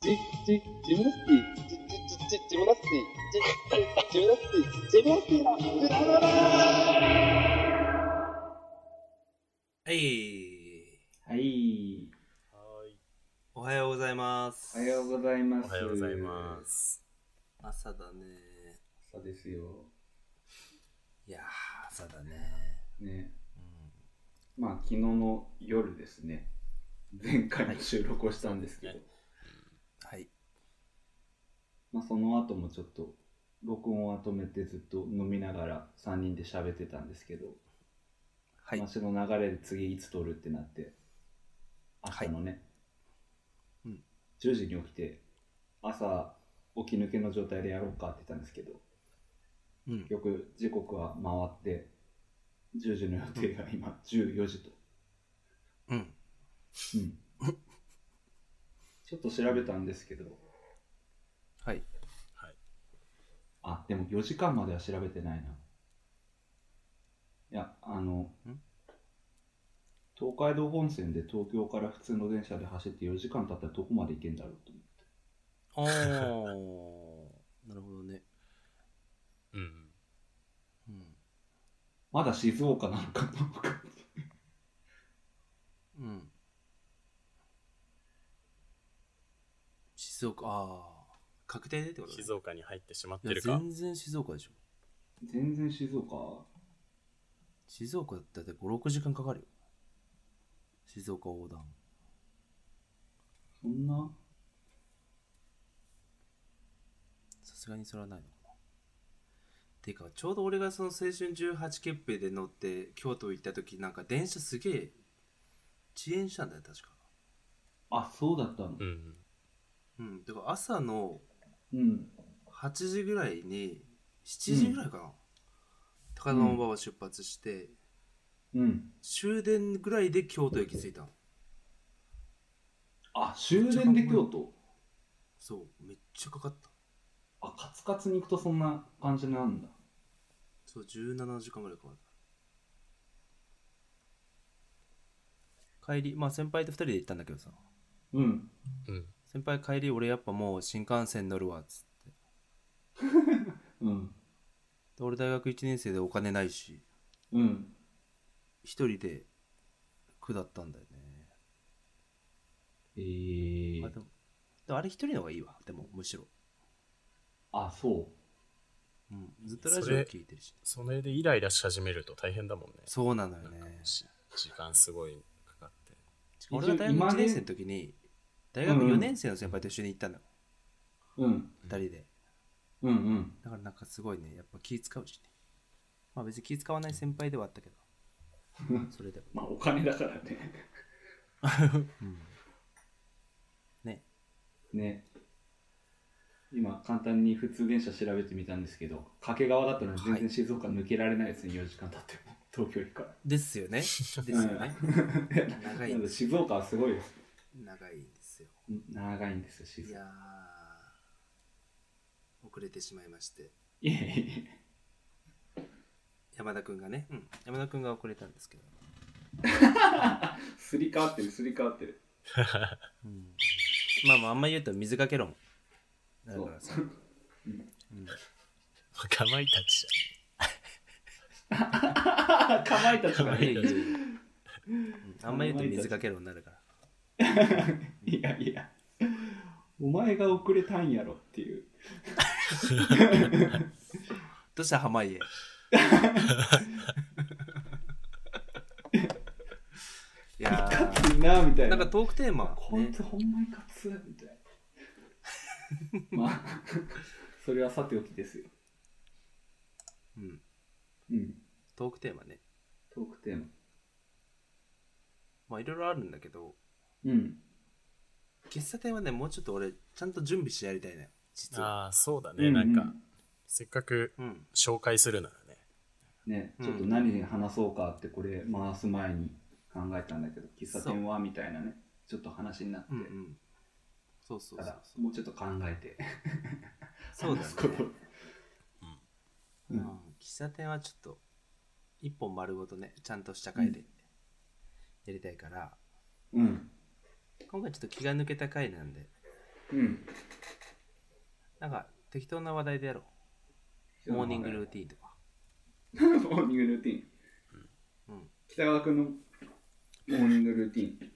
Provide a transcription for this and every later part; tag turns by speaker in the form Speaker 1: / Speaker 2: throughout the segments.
Speaker 1: ジ、ジ、ジムナスティ、ジ、ジ、ジ、ジ、ジムナスティ、ジ、ジ、ムナスティ、ジムナスティ、ジム
Speaker 2: はい。
Speaker 3: はい。
Speaker 4: はい。
Speaker 2: おはようございます。
Speaker 3: おはようございます。
Speaker 4: おはようございます。
Speaker 2: 朝だね。
Speaker 3: 朝ですよ。
Speaker 2: いや、朝だね。
Speaker 3: ね。
Speaker 2: うん。
Speaker 3: まあ、昨日の夜ですね。前回収録をしたんですけど、
Speaker 4: はい
Speaker 2: はい。
Speaker 3: まあ、その後もちょっと、録音を止めてずっと飲みながら3人で喋ってたんですけど、
Speaker 2: はい。
Speaker 3: 話の流れで次いつ撮るってなって、朝のね、
Speaker 2: うん
Speaker 3: 10時に起きて、朝起き抜けの状態でやろうかって言ったんですけど、
Speaker 2: うん。
Speaker 3: よく時刻は回って、10時の予定が今14時と。
Speaker 2: うん。
Speaker 3: うん。ちょっと調べたんですけど、
Speaker 2: はい。
Speaker 4: はい。
Speaker 3: あ、でも4時間までは調べてないな。いや、あの、東海道本線で東京から普通の電車で走って4時間経ったらどこまで行けんだろうと思って。
Speaker 2: あー、なるほどね。
Speaker 4: うん。
Speaker 2: うん。
Speaker 3: まだ静岡なのかな
Speaker 2: うん。静岡、あー。確定でってことね
Speaker 4: 静岡に入ってしまってるか？
Speaker 2: 全然静岡でしょ。
Speaker 3: 全然静岡？
Speaker 2: 静岡だって5、6時間かかるよ。静岡横断。
Speaker 3: そんな？
Speaker 2: さすがにそれはないのかな。てか、ちょうど俺がその青春18切符で乗って京都行った時、なんか電車すげえ遅延したんだよ、確か。
Speaker 3: あ、そうだったの？
Speaker 4: うん。
Speaker 2: うん。てか、朝の
Speaker 3: うん。
Speaker 2: 8時ぐらいに、7時ぐらいかな。高田馬場を出発して、
Speaker 3: うん。
Speaker 2: 終電ぐらいで京都駅着いたの。
Speaker 3: あ、終電で京都？
Speaker 2: そう、めっちゃかかった。
Speaker 3: あ、カツカツに行くとそんな感じなんだ。
Speaker 2: そう、17時間ぐらいかかった。帰り、まあ先輩と2人で行ったんだけどさ。
Speaker 3: うん。
Speaker 4: うん。
Speaker 2: 先輩帰り俺やっぱもう新幹線乗るわっつって
Speaker 3: うん。
Speaker 2: で俺大学1年生でお金ないし
Speaker 3: うん。
Speaker 2: 一人で下ったんだよね、
Speaker 3: えー
Speaker 2: あでもでもあれ一人の方がいいわでもむしろ、
Speaker 3: あ、そう。
Speaker 2: うん、ずっとラジオ聞いてるし
Speaker 4: それでイライラし始めると大変だもんね。
Speaker 2: そうなのよね
Speaker 4: し時間すごいかかって。
Speaker 2: 俺が大学1年生の時に大学4年生の先輩と一緒に行ったのよ、
Speaker 3: うん。
Speaker 2: 2人で。
Speaker 3: うんうん。
Speaker 2: だからなんかすごいねやっぱ気使うしね。まあ別に気使わない先輩ではあったけど。それでも。
Speaker 3: まあ、お金だからね。
Speaker 2: うん。ね。
Speaker 3: ね。今、簡単に普通電車調べてみたんですけど、掛川だったら全然静岡抜けられないですね、4時間経っても。東京駅から。
Speaker 2: ですよね。ですよね。
Speaker 3: 静岡はすごいです。
Speaker 2: 長い
Speaker 3: 長いんですよ、静
Speaker 2: いや
Speaker 3: 岡。
Speaker 2: ー遅れてしまいまして。
Speaker 3: いえいえ。
Speaker 2: 山田くんがね、うん、山田くんが遅れたんですけど、
Speaker 3: すり替わってる、すり替わってる。
Speaker 2: うん、まあまああんま言うと水かけ論。だからさ、う。ん、
Speaker 4: かまいたち
Speaker 3: かまいたち
Speaker 2: ん。あんま言うと水かけ論になるから
Speaker 3: いやいや。お前が遅れたんやろっていう。
Speaker 2: どうした濱家いや
Speaker 3: 勝
Speaker 2: ー
Speaker 3: ついなみたいな。
Speaker 2: なんかトークテーマ、ね
Speaker 3: こいつ、ほんまに勝つみたいな。まあ、それはさておきですよ。
Speaker 2: うん、
Speaker 3: うん。
Speaker 2: トークテーマね
Speaker 3: トークテーマ。
Speaker 2: まあいろいろあるんだけど
Speaker 3: うん。
Speaker 2: 喫茶店はねもうちょっと俺ちゃんと準備してやりたいね。実は。
Speaker 4: ああ、そうだね。なんか、
Speaker 3: う
Speaker 4: せっかく
Speaker 2: うん。
Speaker 4: 紹介するならね。
Speaker 3: ね、
Speaker 2: うん。
Speaker 3: ちょっと何話そうかってこれ回す前に考えたんだけど、喫茶店はみたいなね、ちょっと話になって、
Speaker 2: うんうん。そうそう
Speaker 3: た
Speaker 2: そう。
Speaker 3: だもうちょっと考えて。
Speaker 2: そうだ
Speaker 3: 話すこと。
Speaker 2: ね、うん、喫茶店はちょっと一本丸ごとねちゃんとした回でやりたいから、
Speaker 3: うん。
Speaker 2: 今回ちょっと気が抜けた回なんで
Speaker 3: うん。
Speaker 2: なんか適当な話題でやろう。モーニングルーティーンとか。
Speaker 3: モーニングルーティン。
Speaker 2: うん。
Speaker 3: 北川君のモーニングルーティン。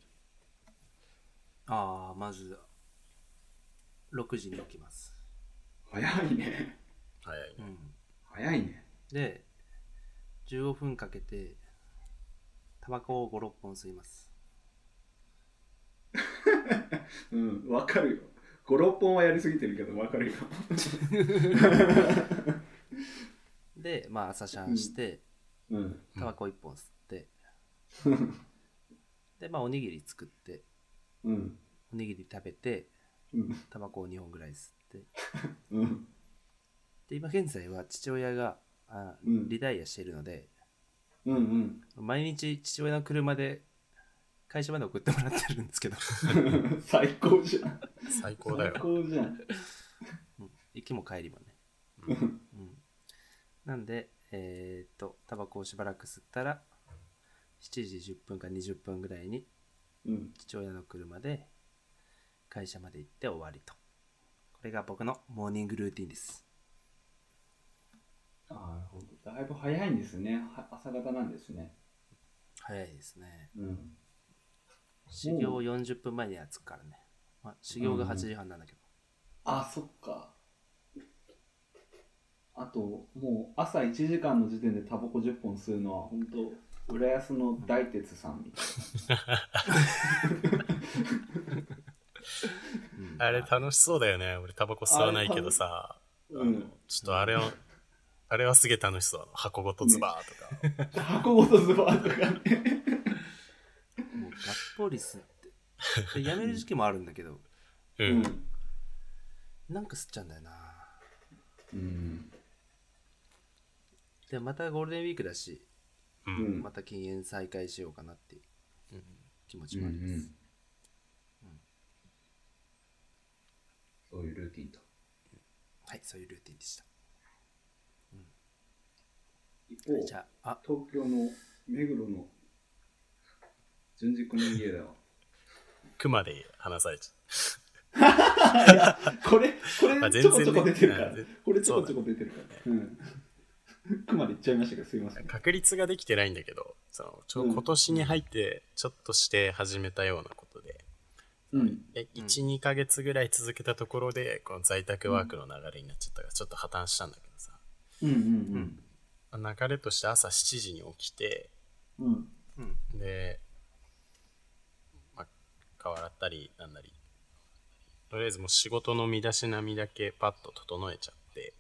Speaker 2: ああ、まず、6時に起きます。
Speaker 3: 早いね。
Speaker 4: 早いね。
Speaker 2: うん。
Speaker 3: 早いね。
Speaker 2: で、15分かけて、タバコを5、6本吸います。
Speaker 3: うん、わかるよ。5、6本はやりすぎてるけど、わかるよ。
Speaker 2: で、まあ朝シャンして、
Speaker 3: うん。
Speaker 2: タバコ1本吸って、で、まあおにぎり作って、
Speaker 3: うん。
Speaker 2: おにぎり食べて、
Speaker 3: うん。
Speaker 2: タバコを2本ぐらい吸って、
Speaker 3: うん。
Speaker 2: で、今現在は父親があ
Speaker 3: うん
Speaker 2: リタイアしているので、
Speaker 3: うん。
Speaker 2: 毎日父親の車で会社まで送ってもらってるんですけど、
Speaker 3: うん。最高じゃん。
Speaker 4: 最高だよ
Speaker 3: 最。高じゃん。
Speaker 2: うん行きも帰りもね。
Speaker 3: うん
Speaker 2: うん、なんで、えーっと、タバコをしばらく吸ったら、7時10分か20分ぐらいに
Speaker 3: うん。
Speaker 2: 父親の車で会社まで行って終わりと。これが僕のモーニングルーティンです。
Speaker 3: あなるほど。だいぶ早いんですね。は朝方なんですね。
Speaker 2: 早いですね。
Speaker 3: うん。
Speaker 2: 修行40分前には着くからね。まあ、修行が8時半なんだけど。
Speaker 3: あ、そっか。あと、もう朝1時間の時点でタバコ10本吸うのは、本当浦安の大鉄さんみたい
Speaker 2: うん
Speaker 4: あれ楽しそうだよね。俺タバコ吸わないけどさ、
Speaker 3: な。
Speaker 4: あのちょっとあれを、あれはすげえ楽しそう。箱ごとズバーとか。
Speaker 3: 箱ごとズバーとかね。
Speaker 2: もうがって。で、やめる時期もあるんだけど、
Speaker 4: う。
Speaker 3: うんん。
Speaker 2: なんか吸っちゃうんだよな。
Speaker 3: うん。
Speaker 2: で、またゴールデンウィークだし、
Speaker 4: う。
Speaker 3: うんん。
Speaker 2: また禁煙再開しようかなっていう
Speaker 4: うん
Speaker 2: 気持ちもあります。
Speaker 3: そういうルーティンと。
Speaker 2: はい、そういうルーティンでした。
Speaker 3: 一方、
Speaker 2: じゃあ、あ、
Speaker 3: 東京の目黒の純次君の家だわ。
Speaker 4: 熊で話されち
Speaker 3: いや、これ、こ
Speaker 4: まあ
Speaker 3: れ
Speaker 4: 全然ね
Speaker 3: ちょこちょこ出てるから
Speaker 4: うん。
Speaker 3: これちょこちょこ出てるから。うん。熊で言っちゃいましたけど、すいません。
Speaker 4: ゃう。確率ができてないんだけど、そのちょ
Speaker 3: うん
Speaker 4: 今年に入ってちょっとして始めたようなことで、
Speaker 3: うん。
Speaker 4: え1、2ヶ月ぐらい続けたところで、この在宅ワークの流れになっちゃったから、ちょっと破綻したんだけどさ、
Speaker 3: うんうん
Speaker 4: 流れとして朝7時に起きて、
Speaker 3: うん。うん。
Speaker 4: で、まあ、顔洗ったりなんなり、とりあえずもう仕事の身だしなみだけパッと整えちゃって、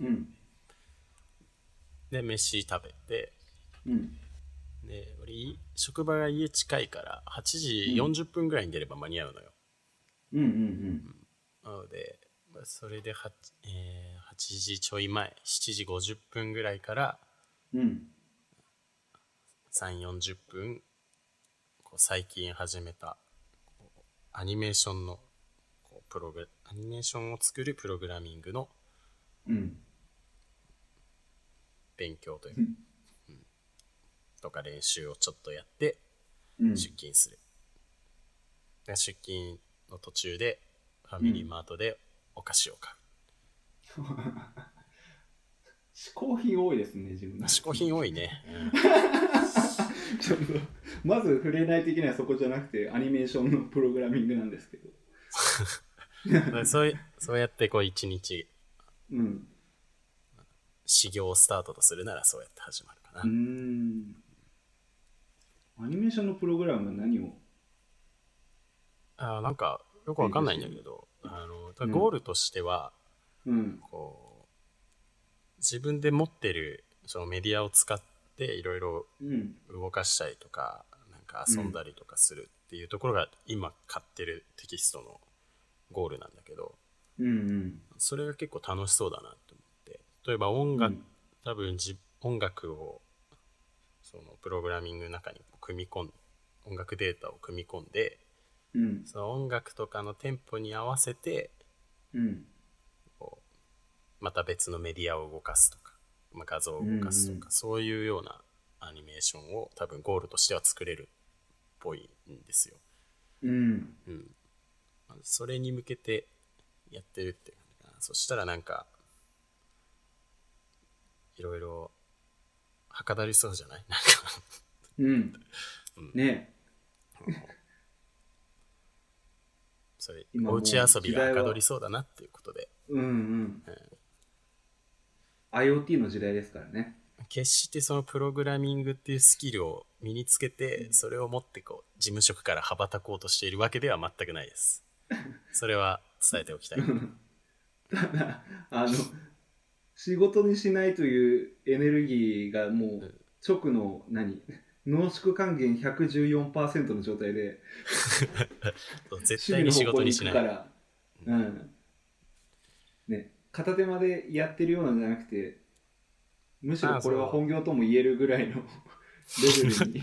Speaker 3: うん。
Speaker 4: で、飯食べて、
Speaker 3: うん。
Speaker 4: で、俺、い職場が家近いから、8時40分ぐらいに出れば間に合うのよ。
Speaker 3: うんうん
Speaker 4: なので、まあそれで 8,、えー8時ちょい前、7時50分ぐらいから
Speaker 3: うん。うん。
Speaker 4: 3、40分、こう最近始めた、アニメーションの、こうプログラ、アニメーションを作るプログラミングの
Speaker 3: うん。
Speaker 4: 勉強という
Speaker 3: うん
Speaker 4: うんとか練習をちょっとやって
Speaker 3: うん。
Speaker 4: 出勤する。で出勤の途中でファミリーマートでお菓子を買う。
Speaker 3: 嗜好品多いですね、自分の。
Speaker 4: 嗜好品多いね。
Speaker 3: ちょっと、まず触れないといけないそこじゃなくて、アニメーションのプログラミングなんですけど。
Speaker 4: う んそういそうやってこう一日
Speaker 3: うん。
Speaker 4: 修行をスタートとするならそうやって始まるかな。
Speaker 3: うーん。アニメーションのプログラムは何を？
Speaker 4: あーなんかよくわかんないんだけど、あの
Speaker 3: うん
Speaker 4: ゴールとしては、
Speaker 3: うん。
Speaker 4: こう自分で持ってるそのメディアを使っていろいろ
Speaker 3: うん。
Speaker 4: 動かしたりとかなんか遊んだりとかするっていうところが今買ってるテキストのゴールなんだけど
Speaker 3: うんうん。
Speaker 4: それが結構楽しそうだなと思って例えば音楽、
Speaker 3: うん
Speaker 4: 多分じ音楽をそのプログラミングの中に組み込ん音楽データを組み込んで
Speaker 3: うん。
Speaker 4: その音楽とかのテンポに合わせて
Speaker 3: うん。
Speaker 4: また別のメディアを動かすとか、まあ、画像を動かすとか、
Speaker 3: うんうん
Speaker 4: そういうようなアニメーションを多分ゴールとしては作れるっぽいんですよ。
Speaker 3: うん。
Speaker 4: うん、それに向けてやってるって感じかな。そしたらなんかいろいろはかどりそうじゃない？なんか。
Speaker 3: うん。ね。
Speaker 4: それ
Speaker 3: 今もう
Speaker 4: おうち遊びが
Speaker 3: は
Speaker 4: はかどりそうだなっていうことで。
Speaker 3: うん。うん。IoT の時代ですからね。
Speaker 4: 決してそのプログラミングっていうスキルを身につけてそれを持ってこう事務職から羽ばたこうとしているわけでは全くないです。それは伝えておきたい。
Speaker 3: ただ、あの、仕事にしないというエネルギーがもう直の何？濃縮還元114%の状態で
Speaker 4: 絶対に仕事にしない。
Speaker 3: うん。ね、片手間でやってるようなんじゃなくて、むしろこれは本業とも言えるぐらいの レベルに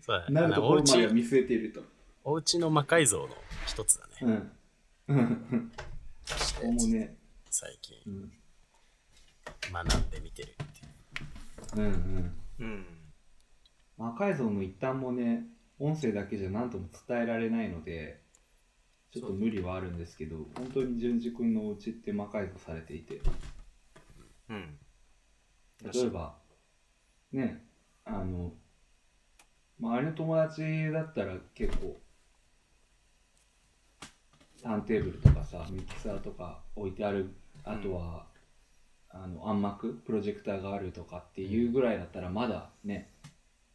Speaker 4: そうだね
Speaker 3: なるところまでは見据えていると。
Speaker 4: おうちの魔改造の一つだね、
Speaker 3: うん。うん。
Speaker 4: そして
Speaker 3: もうね、
Speaker 4: 最近
Speaker 3: うん。
Speaker 4: 学んでみてるっていう
Speaker 3: うんうん。
Speaker 2: うん
Speaker 3: 魔改造の一端もね、音声だけじゃ何とも伝えられないので、ちょっと無理はあるんですけど、本当に淳二君のお家って魔改造されていて、
Speaker 2: うん。
Speaker 3: 例えば、ね、あの、周りの友達だったら結構、ターンテーブルとかさ、ミキサーとか置いてある、あとは、あの暗幕、プロジェクターがあるとかっていうぐらいだったらまだね、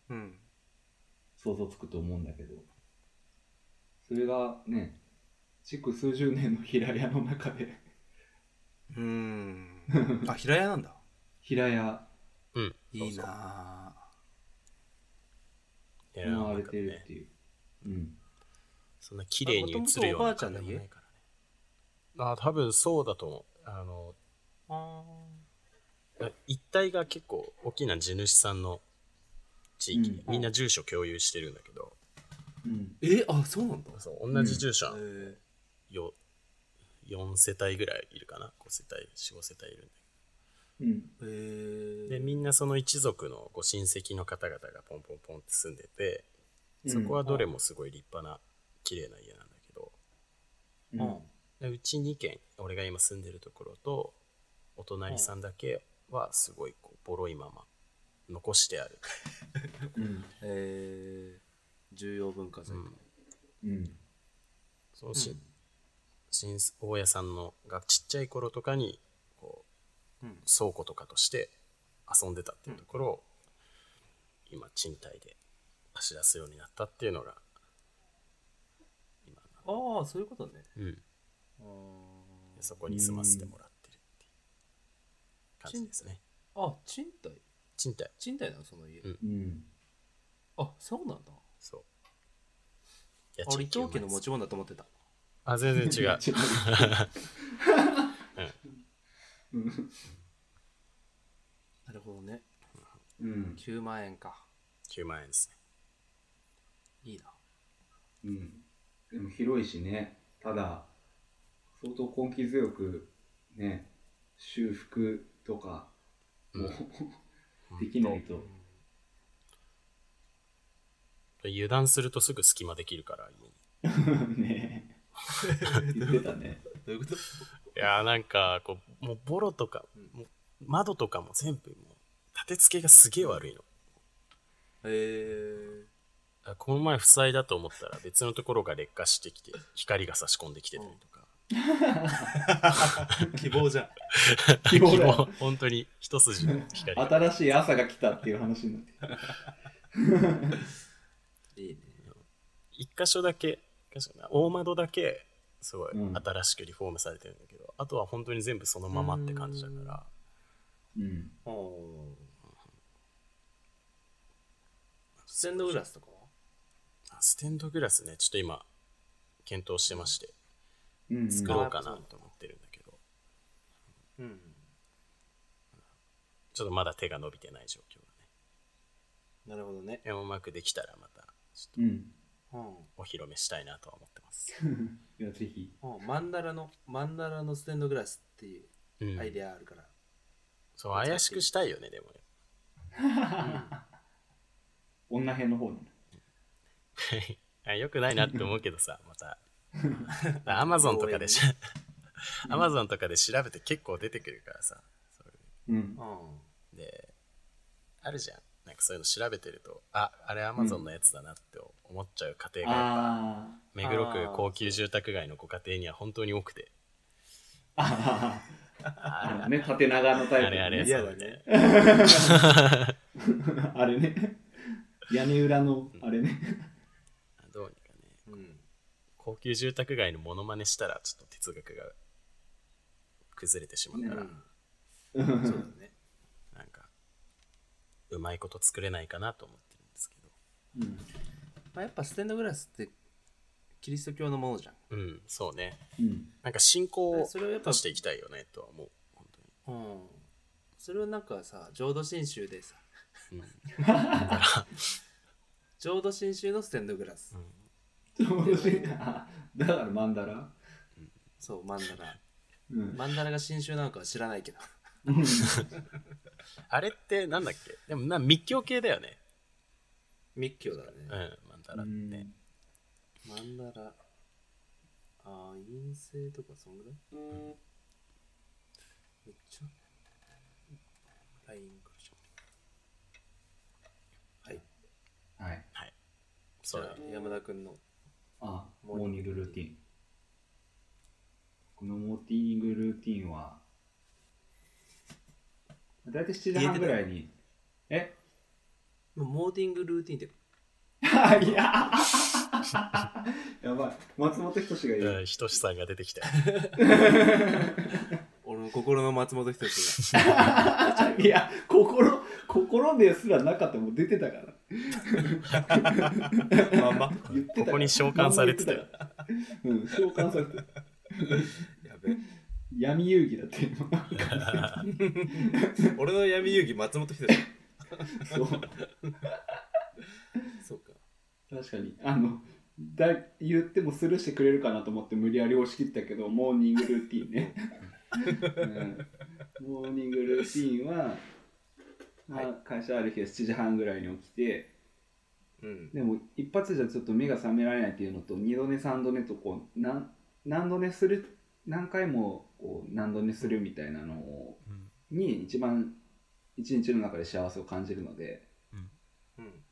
Speaker 2: うん。
Speaker 3: 想像つくと思うんだけど、それがね、築数十年の平屋の中で、
Speaker 2: うん。あ 平屋なんだ。
Speaker 3: 平屋。
Speaker 4: うん。
Speaker 2: いいな
Speaker 4: やらな
Speaker 3: 行われてるっていう。うん。
Speaker 4: そんな綺麗に映るような感じもないからね。あ多分そうだと思う。あの
Speaker 2: あ
Speaker 4: 一帯が結構大きな地主さんの地域、
Speaker 3: うん。
Speaker 4: みんな住所共有してるんだけど。
Speaker 3: うん。
Speaker 2: えあそうなんだ。
Speaker 4: そう同じ住所。は
Speaker 2: え
Speaker 4: よ、4世帯ぐらいいるかな？5世帯45世帯いるんだ
Speaker 3: うん。
Speaker 2: ー、
Speaker 4: でみんなその一族のご親戚の方々がポンポンポンって住んでてそこはどれもすごい立派な綺麗な家なんだけど、
Speaker 3: うん、
Speaker 2: うん。
Speaker 4: でうち2軒俺が今住んでるところとお隣さんだけはすごいこうボロいまま残してある、
Speaker 3: うん。
Speaker 2: えー、重要文化財、
Speaker 4: うん
Speaker 3: うん。
Speaker 4: そのし、新大家さんのがちっちゃい頃とかにこう、
Speaker 2: うん。
Speaker 4: 倉庫とかとして遊んでたっていうところを、今賃貸で貸し出すようになったっていうのが今
Speaker 2: ああそういうことね。
Speaker 4: うん、そこに住ませてもらってるっていう感じですね。
Speaker 2: ーあ賃貸？
Speaker 4: 賃貸。
Speaker 2: 賃貸なのその家、
Speaker 4: うん。
Speaker 3: うん。
Speaker 2: あそうなんだ。
Speaker 4: そう。家
Speaker 2: あ俺伊藤家の
Speaker 4: 9万円
Speaker 2: 持ち物だと思ってた
Speaker 4: あ全然違う。
Speaker 2: なるほどね。
Speaker 3: うん。
Speaker 2: 9万円か。
Speaker 4: 9万円ですね。
Speaker 2: いいな。
Speaker 3: うん。でも広いしね。ただ、相当根気強く、ね、修復とか、もう、できないと。
Speaker 4: 油断するとすぐ隙間できるから家に
Speaker 3: ね 言ってたね。
Speaker 2: どういうこと？
Speaker 4: いやーなんかこうもうボロとか、もう窓とかも全部もう立て付けがすげえ悪いの。
Speaker 2: え
Speaker 4: あこの前負債だと思ったら別のところが劣化してきて光が差し込んできてたりとか、
Speaker 2: ー、希望じゃん。
Speaker 3: 希望だよ。
Speaker 4: 本当に一筋の光が。
Speaker 3: 新しい朝が来たっていう話になって。
Speaker 2: いいね。
Speaker 4: 一箇所だけ一箇所な。大窓だけすごい
Speaker 3: うん。
Speaker 4: 新しくリフォームされてるんだけど、あとは本当に全部そのままって感じだから。
Speaker 3: うん。
Speaker 2: おステンドグラスとかは？
Speaker 4: あステンドグラスね。ちょっと今検討してまして。
Speaker 3: うんうん。
Speaker 4: 作ろうかなと思ってるんだけど、
Speaker 2: うん。
Speaker 4: ちょっとまだ手が伸びてない状況だね。
Speaker 2: なるほどね。
Speaker 4: うまくできたらまたちょっと。
Speaker 3: うん
Speaker 2: うん
Speaker 4: お披露目したいなとは思ってます、
Speaker 3: いやぜひ。
Speaker 2: うん。マンダラのマンダラのステンドグラスっていう
Speaker 4: うん。
Speaker 2: アイデアあるから、
Speaker 4: そう怪しくしたいよねでも。ね
Speaker 3: 女編の方の
Speaker 4: あよくないなって思うけどさ また。アマゾンとかでし
Speaker 2: 応
Speaker 4: アマゾンとかで調べて結構出てくるからさ。そう。
Speaker 3: うん。
Speaker 2: うん。
Speaker 4: で、あるじゃん。そういうの調べてると、あ、あれアマゾンのやつだなって思っちゃう家庭が、
Speaker 3: あ
Speaker 4: 目黒区高級住宅街のご家庭には本当に多くて。
Speaker 3: あ。あ
Speaker 4: あ
Speaker 3: あ。ね、縦長のタイプ、
Speaker 4: れあれあれ、そうね
Speaker 2: ね。
Speaker 3: あれね。屋根裏の、あれね。
Speaker 4: どうにかね、
Speaker 2: うん。
Speaker 4: 高級住宅街のモノマネしたらちょっと哲学が崩れてしまうから、
Speaker 2: うん。そうだね。
Speaker 4: うまいこと作れないかなと思ってるんですけど。
Speaker 3: うん。
Speaker 2: まあ、やっぱステンドグラスってキリスト教のものじゃん。
Speaker 4: うん、そうね。
Speaker 3: うん。
Speaker 4: なんか信仰
Speaker 2: それをやっぱ
Speaker 4: としていきたいよねとは思う。本当に。
Speaker 2: うん。それをなんかさ、浄土真宗でさ、
Speaker 4: うん、
Speaker 2: 浄土真宗のステンドグラス。
Speaker 3: 面白いな。だからマンダラ？
Speaker 2: そう、マンダラ。
Speaker 3: うん。
Speaker 2: マンダラが新宗なのかは知らないけど。
Speaker 4: あれってなんだっけ？でもな密教系だよね。
Speaker 2: 密教だね。
Speaker 4: うん、マンダラってね。
Speaker 2: マンダラ。ああ、陰性とかそんぐらい？めっちゃ。LINE 来るじゃん。はい。
Speaker 3: はい。
Speaker 4: そうだ
Speaker 2: じゃあ、山田くんの。
Speaker 3: あ、モーニングルーティン。このモーニングルーティンは、だいたい7時半ぐらいに、え？
Speaker 2: もうモーディングルーティンって、
Speaker 3: いや やばい。松本人志がいる。
Speaker 4: うん、ひとしさんが出てきたよ。
Speaker 2: 俺の心の松本人志が。
Speaker 3: いや、心、心ですらなかったもん出てたから。
Speaker 2: まんま。
Speaker 3: 言ってたから
Speaker 4: ここに召喚されてたよ。
Speaker 3: うん、召喚されてた。
Speaker 2: やべ。
Speaker 3: 闇遊戯だって今。
Speaker 2: 俺の闇遊戯松本人志。
Speaker 3: そう。
Speaker 2: そうか。
Speaker 3: 確かに。あの、だ言ってもスルーしてくれるかなと思って無理やり押し切ったけど、モーニングルーティンね。うん、モーニングルーティンは、まあ、会社ある日は7時半ぐらいに起きて、
Speaker 2: うん。
Speaker 3: でも一発じゃちょっと目が覚められないっていうのと、二度寝三度寝とこう、何何度寝する、何回もこう何度寝するみたいなのをに一番一日の中で幸せを感じるので、
Speaker 2: うん。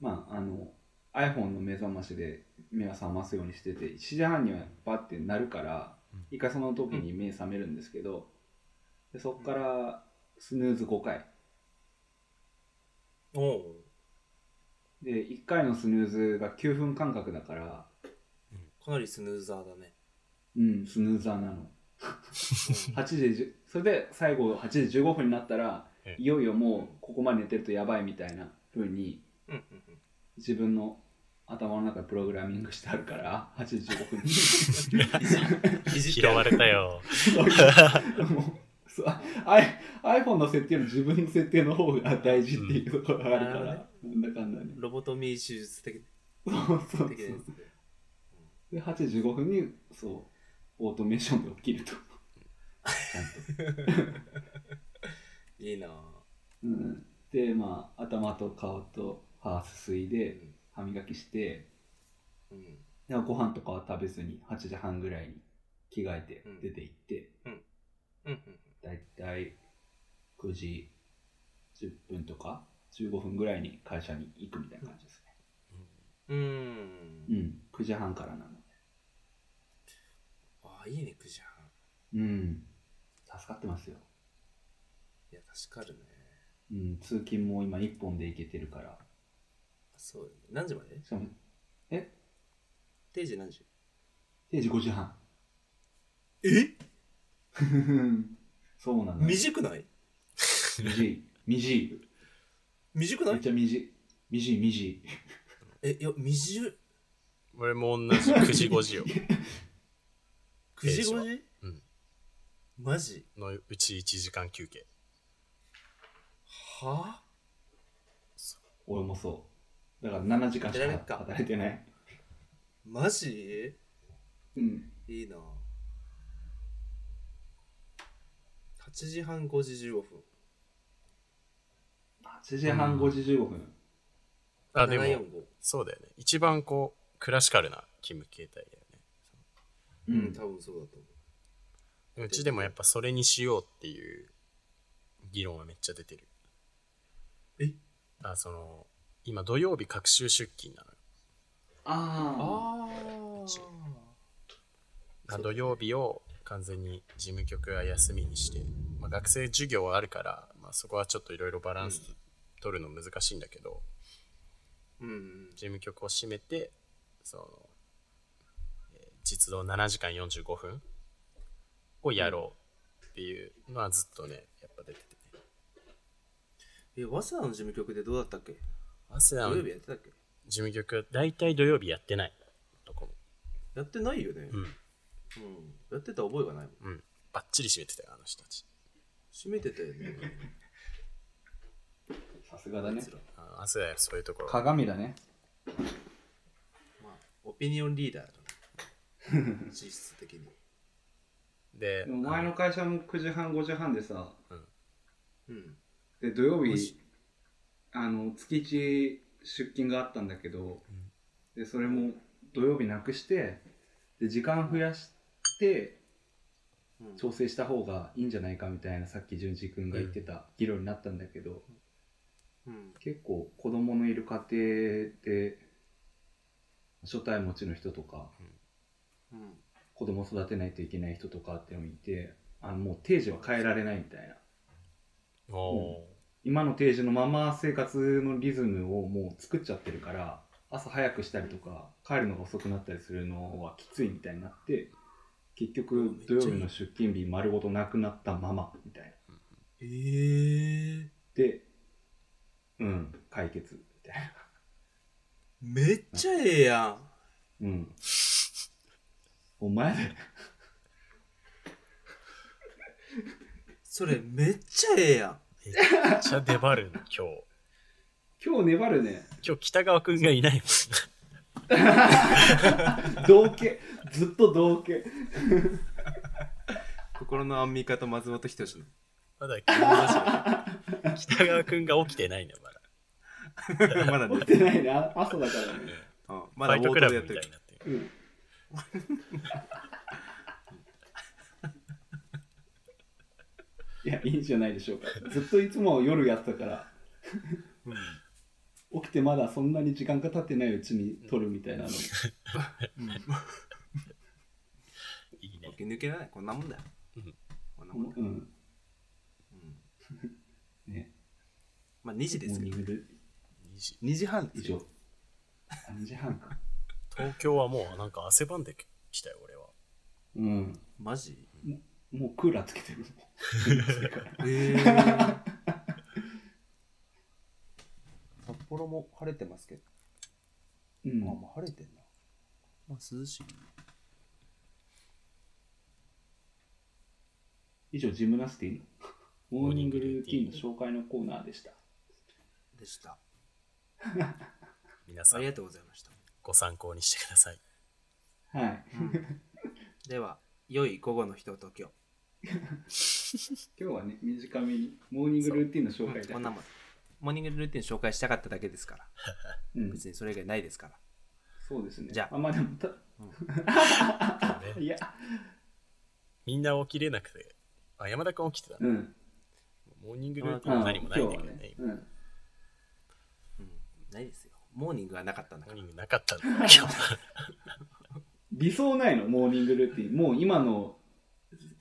Speaker 3: まあ、あの iPhone の目覚ましで目を覚ますようにしてて1時半にはバッてなるから、
Speaker 4: うん
Speaker 3: 一回その時に目覚めるんですけど、でそこからスヌーズ5回
Speaker 2: おう。
Speaker 3: で1回のスヌーズが9分間隔だから
Speaker 2: かなりスヌーザーだね。
Speaker 3: うんスヌーザーなの 8時10それで最後8時15分になったら
Speaker 4: え
Speaker 3: いよいよもうここまで寝てるとやばいみたいな風に
Speaker 2: うんうん
Speaker 3: 自分の頭の中でプログラミングしてあるから8時15分に
Speaker 4: 拾われたよ。
Speaker 3: iPhone の設定より自分の設定の方が大事っていうところがあるか
Speaker 2: うん
Speaker 3: ら、なんだかんだね。
Speaker 2: ロボトミー手術的
Speaker 3: そうそうそう。
Speaker 2: で、
Speaker 3: 8時15分に、そう、オートメーションで起きると。ちゃんと。
Speaker 2: いいなぁ。
Speaker 3: うん、で、まあ、頭と顔と歯すすいで、歯磨きして、
Speaker 2: うん。
Speaker 3: でご飯とかは食べずに8時半ぐらいに着替えて
Speaker 2: うん
Speaker 3: 出て行って、
Speaker 2: うん。うん。
Speaker 3: だいたい9時10分とか15分ぐらいに会社に行くみたいな感じですね。
Speaker 2: うん。
Speaker 3: う
Speaker 2: うん。
Speaker 3: ん、9時半からなので。
Speaker 2: ああ、いいね、9時半。
Speaker 3: うん、助かってますよ。
Speaker 2: いや、助かるね。
Speaker 3: うん、通勤も今1本で行けてるから。
Speaker 2: そう。何時まで？
Speaker 3: しかも、え？
Speaker 2: 定時何時？
Speaker 3: 定時5時半。
Speaker 2: え？
Speaker 3: そうなの。
Speaker 2: 短くない？
Speaker 3: 短い。短い。めっ
Speaker 2: 短くない？
Speaker 3: ちゃ短い。短い、短い。
Speaker 2: え、いや、短い。
Speaker 4: 俺も同じ9時5時よ。
Speaker 2: 9時
Speaker 4: 定時は
Speaker 2: 5時
Speaker 4: うん。
Speaker 2: マジ？
Speaker 4: のうち1時間休憩。
Speaker 2: は
Speaker 3: 俺もそう。だから7時間しか
Speaker 2: やられっか
Speaker 3: 働いてない。
Speaker 2: マジ？
Speaker 3: うん。
Speaker 2: いいな8時半5時15分。
Speaker 3: 8時半5時15分。
Speaker 4: あ、でも、
Speaker 2: 745
Speaker 4: そうだよね。一番こう、クラシカルな勤務形態だよね。
Speaker 2: う、
Speaker 3: うん。ん
Speaker 2: 多分そうだと思う。
Speaker 4: うちでもやっぱそれにしようっていう議論はめっちゃ出てる。
Speaker 2: え？
Speaker 4: あ、その、今土曜日各週出勤なのよ。
Speaker 3: あ
Speaker 2: あ
Speaker 4: まあ土曜日を完全に事務局は休みにして、まあ、学生授業はあるから、まあ、そこはちょっといろいろバランス取るの難しいんだけど、
Speaker 2: うん
Speaker 4: 事務局を閉めてその、えー実働7時間45分をやろうっていうのはずっとねやっぱ出ててね。
Speaker 2: え早稲田の事務局でどうだったっけ？
Speaker 4: 早稲田の
Speaker 2: 土曜日やってたっけ？
Speaker 4: 事務局大体土曜日やってないとこも
Speaker 2: やってないよね。
Speaker 4: うん。
Speaker 2: うん。やってた覚えがないもん。
Speaker 4: うん。バッチリ閉めてたよあの人たち。
Speaker 2: 閉めてたよね。
Speaker 3: さすがだね。
Speaker 2: あ
Speaker 4: の早稲田はそういうところ。
Speaker 3: 鏡だね。
Speaker 2: まあオピニオンリーダーだね 実質的に。
Speaker 4: で
Speaker 3: 前の会社も9時半5時半でさ
Speaker 2: うん。
Speaker 3: で土曜日あの月1出勤があったんだけど、でそれも土曜日なくしてで時間増やして
Speaker 2: うん。
Speaker 3: 調整した方がいいんじゃないかみたいなさっき淳二君が言ってた議論になったんだけど、
Speaker 2: うん。
Speaker 3: 結構子供のいる家庭で初対持ちの人とか
Speaker 2: うん
Speaker 3: 子供育てないといけない人とかっていうのもいてあのもう定時は変えられないみたいな。
Speaker 4: お
Speaker 3: 今の定時のまま生活のリズムをもう作っちゃってるから朝早くしたりとか帰るのが遅くなったりするのはきついみたいになって結局土曜日の出勤日丸ごとなくなったままみたいな。
Speaker 2: えー、
Speaker 3: でうん解決みたいな。
Speaker 2: めっちゃええやん。
Speaker 3: うんお前。で
Speaker 2: それめっちゃええやん。
Speaker 4: めっちゃ粘るの今日。
Speaker 3: 今日粘るね。
Speaker 4: 今日北川くんがいないもん
Speaker 3: 同系ずっと同系
Speaker 2: 心の安美方松本人志。の
Speaker 4: まだ北川くんが起きてないのよまだ。
Speaker 2: まだね
Speaker 3: 起きてないねあ朝だからね。
Speaker 2: うん
Speaker 4: フ
Speaker 2: まだ
Speaker 4: ァイト
Speaker 2: 冒
Speaker 4: クラブみ
Speaker 2: 頭でやってる
Speaker 4: たいになってる。
Speaker 3: うん いや、いいんじゃないでしょうか。ずっといつも夜やってたから、起きてまだそんなに時間が経ってないうちに撮るみたいなの。
Speaker 4: いいね
Speaker 2: 起き抜けないこん。なもん。だよ
Speaker 4: うん。
Speaker 2: こん。なもん。だよ
Speaker 3: うん。ね。
Speaker 2: まあ2時ですけど
Speaker 3: モーニングル
Speaker 4: 2時
Speaker 2: 2時半
Speaker 3: 以上。あ2時半か。
Speaker 4: 東京はもうなんか汗ばんできたよ俺は。
Speaker 3: うん。
Speaker 2: マジ？
Speaker 3: もうクーラーつけてる。
Speaker 2: ええ札幌も晴れてますけど、
Speaker 3: うん。
Speaker 2: まあまあ晴れてんな。まあ涼しい
Speaker 3: 以上、ジムナスティの。モーニングルーティンの紹介のコーナーでした。
Speaker 2: でした。
Speaker 4: 皆さん
Speaker 2: ありがとうございました
Speaker 4: ご参考にしてください。
Speaker 3: はい。
Speaker 2: では良い午後のひとときを。
Speaker 3: 今日はね、短めにモーニングルーティンの紹介だ
Speaker 2: こんなもん。モーニングルーティン紹介したかっただけですから。
Speaker 3: うん、
Speaker 2: 別にそれ以外ないですから。
Speaker 3: そうですね。
Speaker 2: じゃあ。
Speaker 3: あ、まあでもた、
Speaker 4: ね。
Speaker 3: いや、
Speaker 4: みんな起きれなくてあ山田くん起きてた、
Speaker 3: うん。
Speaker 4: モーニングルーティンも何もないんだけどね
Speaker 3: うん。
Speaker 2: うん。ないですよモーニングはなかったんだ
Speaker 4: モーニングなかったんだ
Speaker 3: 理想ないの？モーニングルーティン。もう今の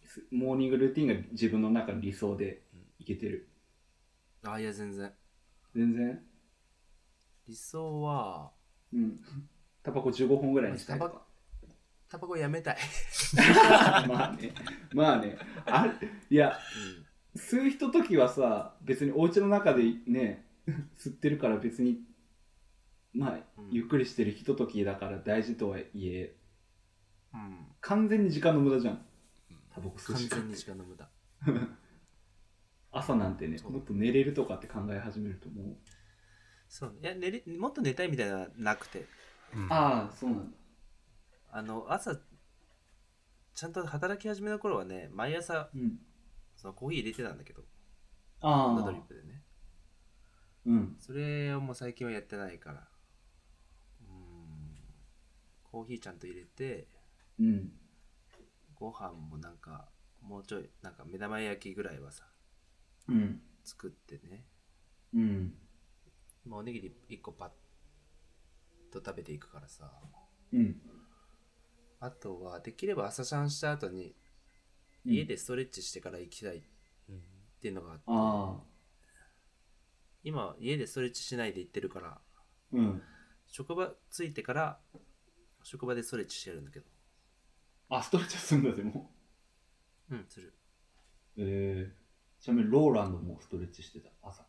Speaker 3: すモーニングルーティンが自分の中の理想でいけてる。
Speaker 2: あいや全然
Speaker 3: 全然？
Speaker 2: 理想は
Speaker 3: うん。タバコ15本ぐらいにしたいとか。
Speaker 2: タバコやめたい、
Speaker 3: まあね。まあね。あいや、吸うひとときはさ、別にお家の中でね、吸ってるから別に、まあ、
Speaker 2: うん。
Speaker 3: ゆっくりしてるひとときだから大事とはいえ、
Speaker 2: うん、
Speaker 3: 完全に時間の無駄じゃん。タバコ吸う
Speaker 2: 完
Speaker 3: 時間
Speaker 2: 全に時間の無駄。
Speaker 3: 朝なんてね、もっと寝れるとかって考え始めるともう、
Speaker 2: そう。いや寝れもっと寝たいみたいなのはなくて。
Speaker 4: うん。
Speaker 3: ああ、そうなんだ。
Speaker 2: あの朝ちゃんと働き始めの頃はね毎朝
Speaker 3: うん。
Speaker 2: そのコーヒー入れてたんだけど。
Speaker 3: あ
Speaker 2: ハンドドリッ
Speaker 3: あ、
Speaker 2: プでね。
Speaker 3: うん。
Speaker 2: それをもう最近はやってないから。うんコーヒーちゃんと入れて
Speaker 3: うん。
Speaker 2: ご飯もなんかもうちょいなんか目玉焼きぐらいはさ
Speaker 3: うん。
Speaker 2: 作ってね
Speaker 3: うん。
Speaker 2: まあおにぎり1個パッと食べていくからさ
Speaker 3: うん。
Speaker 2: あとはできれば朝シャンした後に
Speaker 3: うん
Speaker 2: 家でストレッチしてから行きたいっ
Speaker 4: うん
Speaker 2: ていうのがあって、
Speaker 3: ああ。
Speaker 2: 今家でストレッチしないで行ってるから
Speaker 3: うん。
Speaker 2: 職場着いてから職場でストレッチしてるんだけど
Speaker 3: あ、ストレッチはすんだ、でも。
Speaker 2: うんする
Speaker 3: えー、ちなみにローランドもストレッチしてた、朝。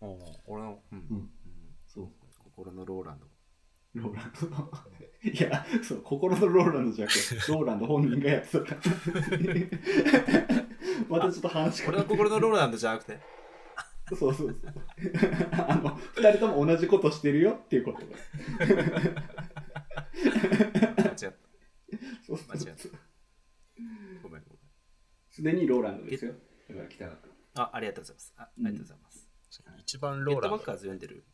Speaker 2: 俺の、うん
Speaker 3: うんそう。
Speaker 2: 心のローランド
Speaker 3: ローランドの。いや、そう、心のローランドじゃなくて、ローランド本人がやってたから。またちょっと話
Speaker 2: 俺の心のローランドじゃなくて
Speaker 3: そうそうそう。あの、二人とも同じことしてるよっていうこと。だ。
Speaker 2: 間違った。
Speaker 3: そうそう
Speaker 2: 間違っ
Speaker 3: そう。
Speaker 2: ごめんごめん。
Speaker 3: すでにローランドですよ。だから北川君。
Speaker 2: あありがとうございます。あありがとうございます、
Speaker 4: 一番
Speaker 2: ゲ
Speaker 4: ローランド。
Speaker 2: ットバッカーズ読んでる。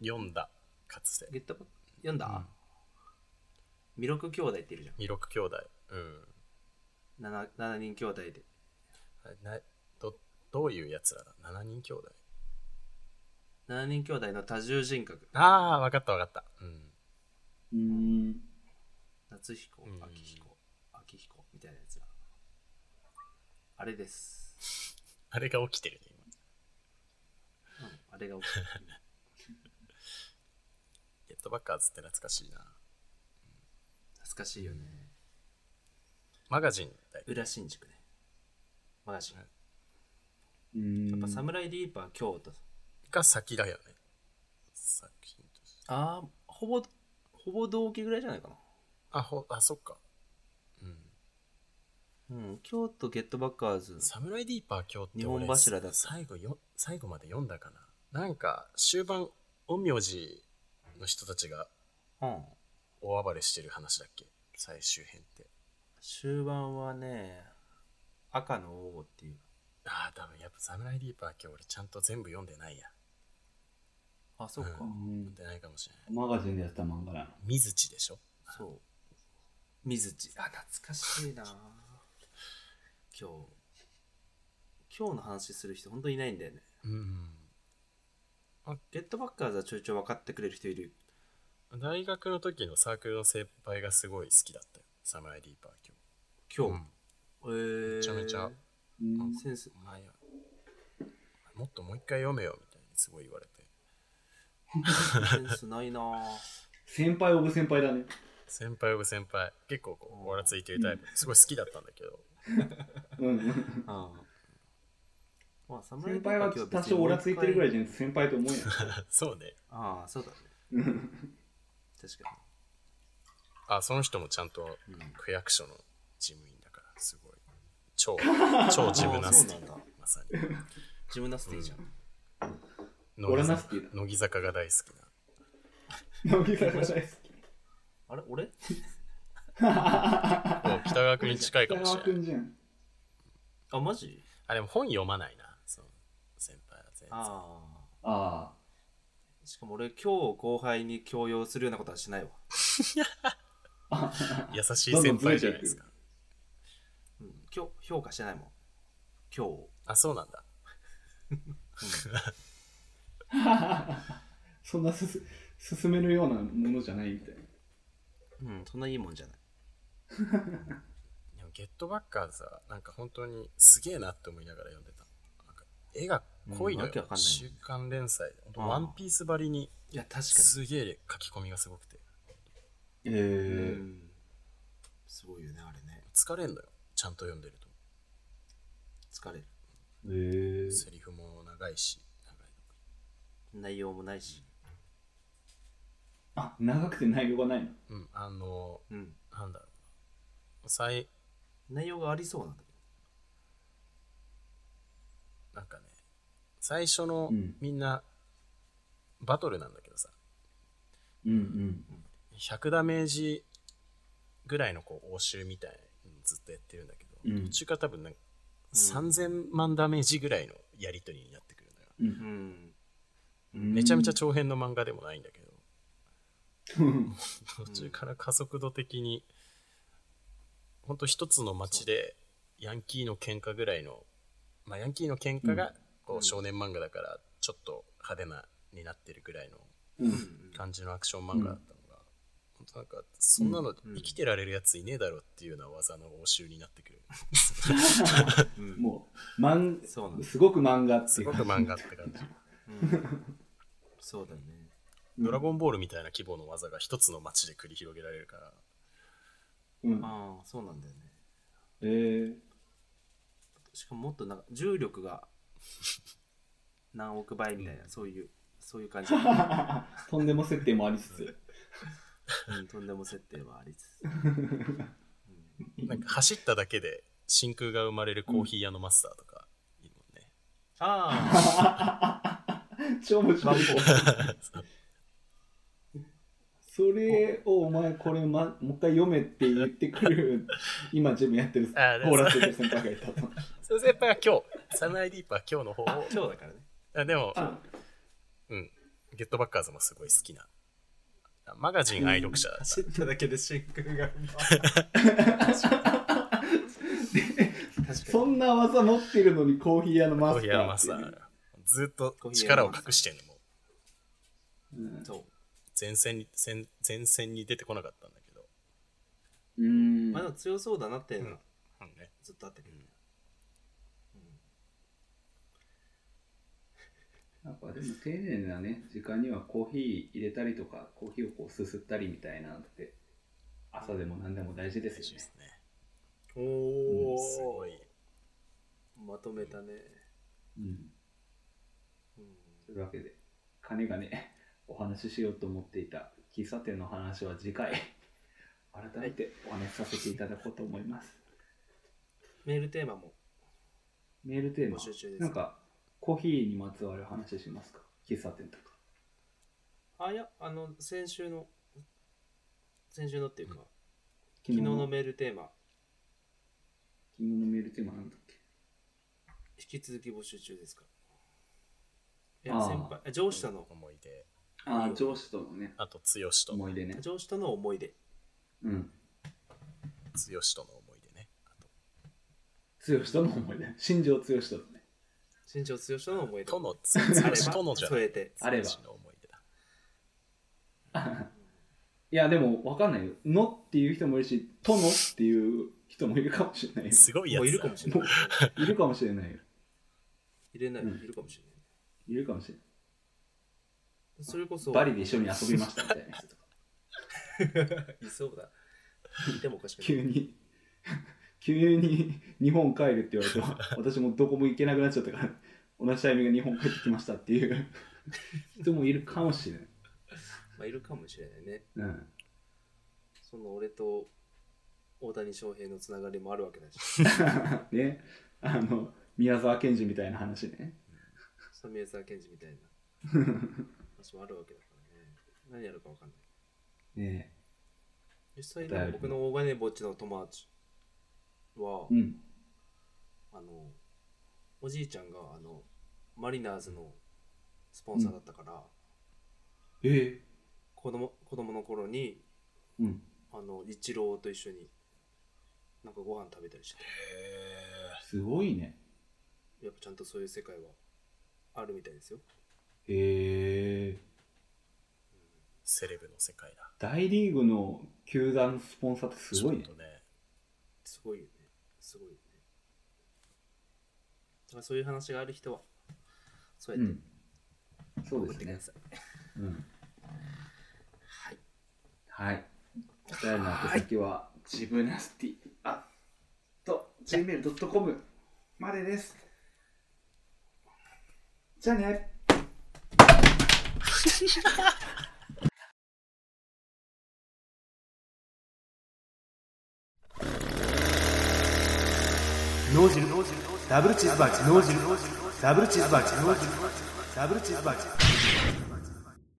Speaker 4: 読んだかつて。
Speaker 2: ゲットバッ読んだ、弥勒兄弟っているじゃん。
Speaker 4: 弥勒兄弟。うん。
Speaker 2: 7, 7人兄弟で。
Speaker 4: などどういうやつらだ？7人兄弟。
Speaker 2: 7人兄弟の多重人格。
Speaker 4: ああ分かった分かった。うん。
Speaker 3: うーん。
Speaker 2: 夏彦
Speaker 4: うん。
Speaker 2: 秋彦秋彦みたいなやつがあれです、
Speaker 4: あれが起きてるね今。
Speaker 2: うん、あれが起きてる。
Speaker 4: ゲットバッカーズって懐かしいな。
Speaker 2: 懐かしいよね。
Speaker 4: マガジンだよ
Speaker 2: 裏新宿ね。マガジン。や
Speaker 3: うーん。
Speaker 2: っぱサムライディーパー京都
Speaker 4: が先だよね。作品として。
Speaker 2: ああほぼほぼ同期ぐらいじゃないかな。
Speaker 4: あほあそっか。うん。
Speaker 2: うん京都ゲットバッカーズ。
Speaker 4: サムライディーパー今日って
Speaker 2: 日本
Speaker 4: 俺
Speaker 2: 柱だ
Speaker 4: 最後よ最後まで読んだかな。なんか終盤陰陽師の人たちが
Speaker 2: うん。
Speaker 4: 大暴れしてる話だっけ？最終編って。
Speaker 2: 終盤はね赤の王っていう
Speaker 4: ああ多分やっぱサムライディーパー今日俺ちゃんと全部読んでないや。
Speaker 2: あそうか、
Speaker 4: う
Speaker 3: うん。
Speaker 4: 読んでないかもしれない。
Speaker 3: マガジンでやってた漫画なの。
Speaker 4: 水地でしょ
Speaker 2: そう。水地あ懐かしいな。今日。今日の話する人本当にいないんだよね。
Speaker 4: うん。
Speaker 2: ゲットバッカーズはちょいちょい分かってくれる人いる？
Speaker 4: 大学の時のサークルの先輩がすごい好きだったよ。サムライディーパー今
Speaker 2: 今
Speaker 4: 日、
Speaker 2: 日、えー、
Speaker 4: めちゃめちゃ
Speaker 3: うん。
Speaker 2: センス。
Speaker 4: お前もっともう一回読めよみたいにすごい言われて。
Speaker 2: センスないな
Speaker 3: 先輩オブ先輩だね。
Speaker 4: 先輩オブ先輩。結構こうオラついてるタイプ。すごい好きだったんだけど。
Speaker 3: うん。
Speaker 2: ああ。まあ、
Speaker 3: 先輩は多少オラついてるぐらいじゃなくて先輩と思えない。
Speaker 4: そうね。
Speaker 2: ああそうだね。
Speaker 3: うん。
Speaker 2: 確か
Speaker 4: あその人もちゃんと
Speaker 2: に、うん、
Speaker 4: 区役所の事務員だからすごい超 超ジムナスティ
Speaker 2: あそうなんだ。
Speaker 4: まさに。
Speaker 2: ジムナスティじゃん、
Speaker 3: オラ
Speaker 4: 乃木坂。
Speaker 3: ナスティだ。
Speaker 4: 乃木坂が大好き
Speaker 3: 乃木坂大好き。
Speaker 2: あれ？俺？
Speaker 4: 北川君に近いかもしれない。
Speaker 2: あマジ？
Speaker 4: あでも本読まないな。その先輩は全然。
Speaker 2: あ
Speaker 3: あ
Speaker 2: あしかも俺今日後輩に強要するようなことはしないわ、
Speaker 3: あ。
Speaker 4: 優しい先輩じゃないですか。
Speaker 2: うん、今日評価してないもん。今日。
Speaker 4: あそうなんだ。
Speaker 3: そんなすす進めるようなものじゃないみたいな。
Speaker 2: うんそんないいもんじゃない。
Speaker 4: でもゲットバッカーズはなんか本当にすげえなって思いながら読んでた。なんか絵が濃いのよ。
Speaker 2: うん
Speaker 4: 週刊連載。ワンピースばりに
Speaker 2: いや確かに。
Speaker 4: すげえ書き込みがすごくて。
Speaker 3: え
Speaker 2: う
Speaker 3: ー、
Speaker 2: ん。すごいよねあれね。
Speaker 4: 疲れんのよちゃんと読んでると。
Speaker 2: 疲れる。
Speaker 3: えー、
Speaker 4: セリフも長いし長い
Speaker 2: 内容もないし。
Speaker 3: あ、長くて内容がないの？
Speaker 4: うんあの
Speaker 2: うん。
Speaker 4: なんだろう。な最
Speaker 2: 内容がありそうなんだけ
Speaker 4: なんかね最初の
Speaker 3: うん。
Speaker 4: みんなバトルなんだけどさ。
Speaker 3: うんうん。
Speaker 4: 100ダメージぐらいのこう応酬みたいずっとやってるんだけど、
Speaker 3: うん。
Speaker 4: 途中から多分なんか
Speaker 2: うん。
Speaker 4: 3000万ダメージぐらいのやり取りになってくるのよ、
Speaker 3: うん。
Speaker 2: どうん。
Speaker 4: めちゃめちゃ長編の漫画でもないんだけど。途中から加速度的に、ほんと一つの街でヤンキーの喧嘩ぐらいの、まあヤンキーの喧嘩がこう少年漫画だからちょっと派手なになってるぐらいの
Speaker 3: うん。
Speaker 4: 感じのアクション漫画だったのなんかそんなの生きてられるやついねえだろっていうような技の応酬になってくる。
Speaker 2: う ん
Speaker 3: もう、漫
Speaker 2: そうなんです
Speaker 3: すごく漫画って
Speaker 4: すごく漫画って感じ。
Speaker 2: うん。そうだね。
Speaker 4: ドラゴンボールみたいな規模の技が一つの街で繰り広げられるから、
Speaker 3: うん。
Speaker 2: ああそうなんだよね。
Speaker 3: えー、
Speaker 2: しかももっとなんか重力が何億倍みたいな、そういうそういう感じ、
Speaker 3: とんでも設定もありつつ。
Speaker 2: うん、とんでも設定はありつつ、
Speaker 4: なんか走っただけで真空が生まれるコーヒー屋のマスターとかいいもんね。
Speaker 2: ああ
Speaker 3: 超面白い。
Speaker 4: そ
Speaker 3: れをお前これ、ま、もう一回読めって言ってくる今自分やってる
Speaker 4: あでも
Speaker 3: コーラスやってる先輩がいたと。
Speaker 4: その先輩は今日、サムライディープは今日の方を、
Speaker 2: 今日だからね
Speaker 4: あでも、
Speaker 3: あ
Speaker 4: うん、ゲットバッカーズもすごい好きな。マガジン愛読者だった。
Speaker 2: 走っただけで真空が
Speaker 3: そんな技持ってるのにコーヒー屋のマスタ
Speaker 4: コーヒー屋のマスター。が。ずっと力を隠してんのもう。
Speaker 3: うん
Speaker 2: そう
Speaker 4: 前線に前前線に出てこなかったんだけど、
Speaker 3: うん。
Speaker 2: まだ強そうだなっていうのは
Speaker 4: うんね、
Speaker 2: ずっとあったけど、
Speaker 3: やっぱでも丁寧なね、時間にはコーヒー入れたりとか、コーヒーをこうすすったりみたいなのって、朝でも何でも大事ですよね
Speaker 4: 大事です。ね。
Speaker 2: おお、
Speaker 4: すごい。
Speaker 2: まとめたね、
Speaker 3: うん。
Speaker 2: うん
Speaker 3: というわけで、金がね、お話ししようと思っていた喫茶店の話は次回、改めてお話しさせていただこうと思います。
Speaker 2: メールテーマも
Speaker 3: メールテーマ？
Speaker 2: 募集中です
Speaker 3: なんか、コーヒーにまつわる話しますか？喫茶店とか。
Speaker 2: あいやあの先週の先週のっていうか、
Speaker 3: 昨
Speaker 2: 昨日の？メールテーマ
Speaker 3: 昨日のメールテーマなんだっけ？
Speaker 2: 引き続き募集中ですかいや
Speaker 3: あー
Speaker 2: 先輩あ上司との
Speaker 4: 思い出。
Speaker 3: ああ、上司とのね、
Speaker 4: あと、剛と、
Speaker 3: 思い出ね。
Speaker 2: 上司との思い出
Speaker 3: うん。
Speaker 4: 剛との思い出ね。あと、
Speaker 3: 剛との思い出。新庄剛とのね。
Speaker 2: 新庄剛との思い出
Speaker 4: との、
Speaker 2: あれ
Speaker 4: とのじゃ
Speaker 2: て
Speaker 3: あれば
Speaker 4: 剛の思い出だ。
Speaker 3: いや、でも分かんないよ。のっていう人もいるし、とのっていう人もいるかもしれないよ。
Speaker 4: すごいやつ
Speaker 2: いるかもしれない
Speaker 3: いるかもしれないよ。
Speaker 2: 入れない、
Speaker 3: うん
Speaker 2: いるかもしれない
Speaker 3: いるかもしれない。
Speaker 2: それこそ
Speaker 3: バリで一緒に遊びましたみたいな人とか。
Speaker 2: いそうだいてもおかしくない
Speaker 3: 急に、急に日本帰るって言われても、私もどこも行けなくなっちゃったから、同じタイミングで日本帰ってきましたっていう。人もいるかもしれない。
Speaker 2: まあいるかもしれないね。
Speaker 3: うん。
Speaker 2: その俺と大谷翔平のつながりもあるわけだし。
Speaker 3: ね、あの、宮沢賢治みたいな話ね。
Speaker 2: サミエ沢賢治みたいな。話もあるわけだからね。何やるかわかんない。
Speaker 3: ね。
Speaker 2: 実際僕の大金持ちの友達は、
Speaker 3: うん。
Speaker 2: あのおじいちゃんがあのマリナーズのスポンサーだったから、
Speaker 3: え
Speaker 2: 子供子供の頃に
Speaker 3: ー、うん。
Speaker 2: あのイチローと一緒になんかご飯食べたりして
Speaker 3: すごいね。
Speaker 2: やっぱちゃんとそういう世界はあるみたいですよ
Speaker 3: へえ。
Speaker 4: セレブの世界だ。
Speaker 3: 大リーグの球団のスポンサーってすごいね
Speaker 4: ね。
Speaker 2: すごいよねすごいよねだからそういう話がある人はそうやって
Speaker 3: うん。そうですねうん。
Speaker 2: はい
Speaker 3: はい。お便りの宛先は、ジブナスティ、あと、gmail.com までです。じゃあね。
Speaker 5: 脳汁ダブルチーズバーグ脳汁ダブルチーズバーグ脳汁ダブルチーズバーグ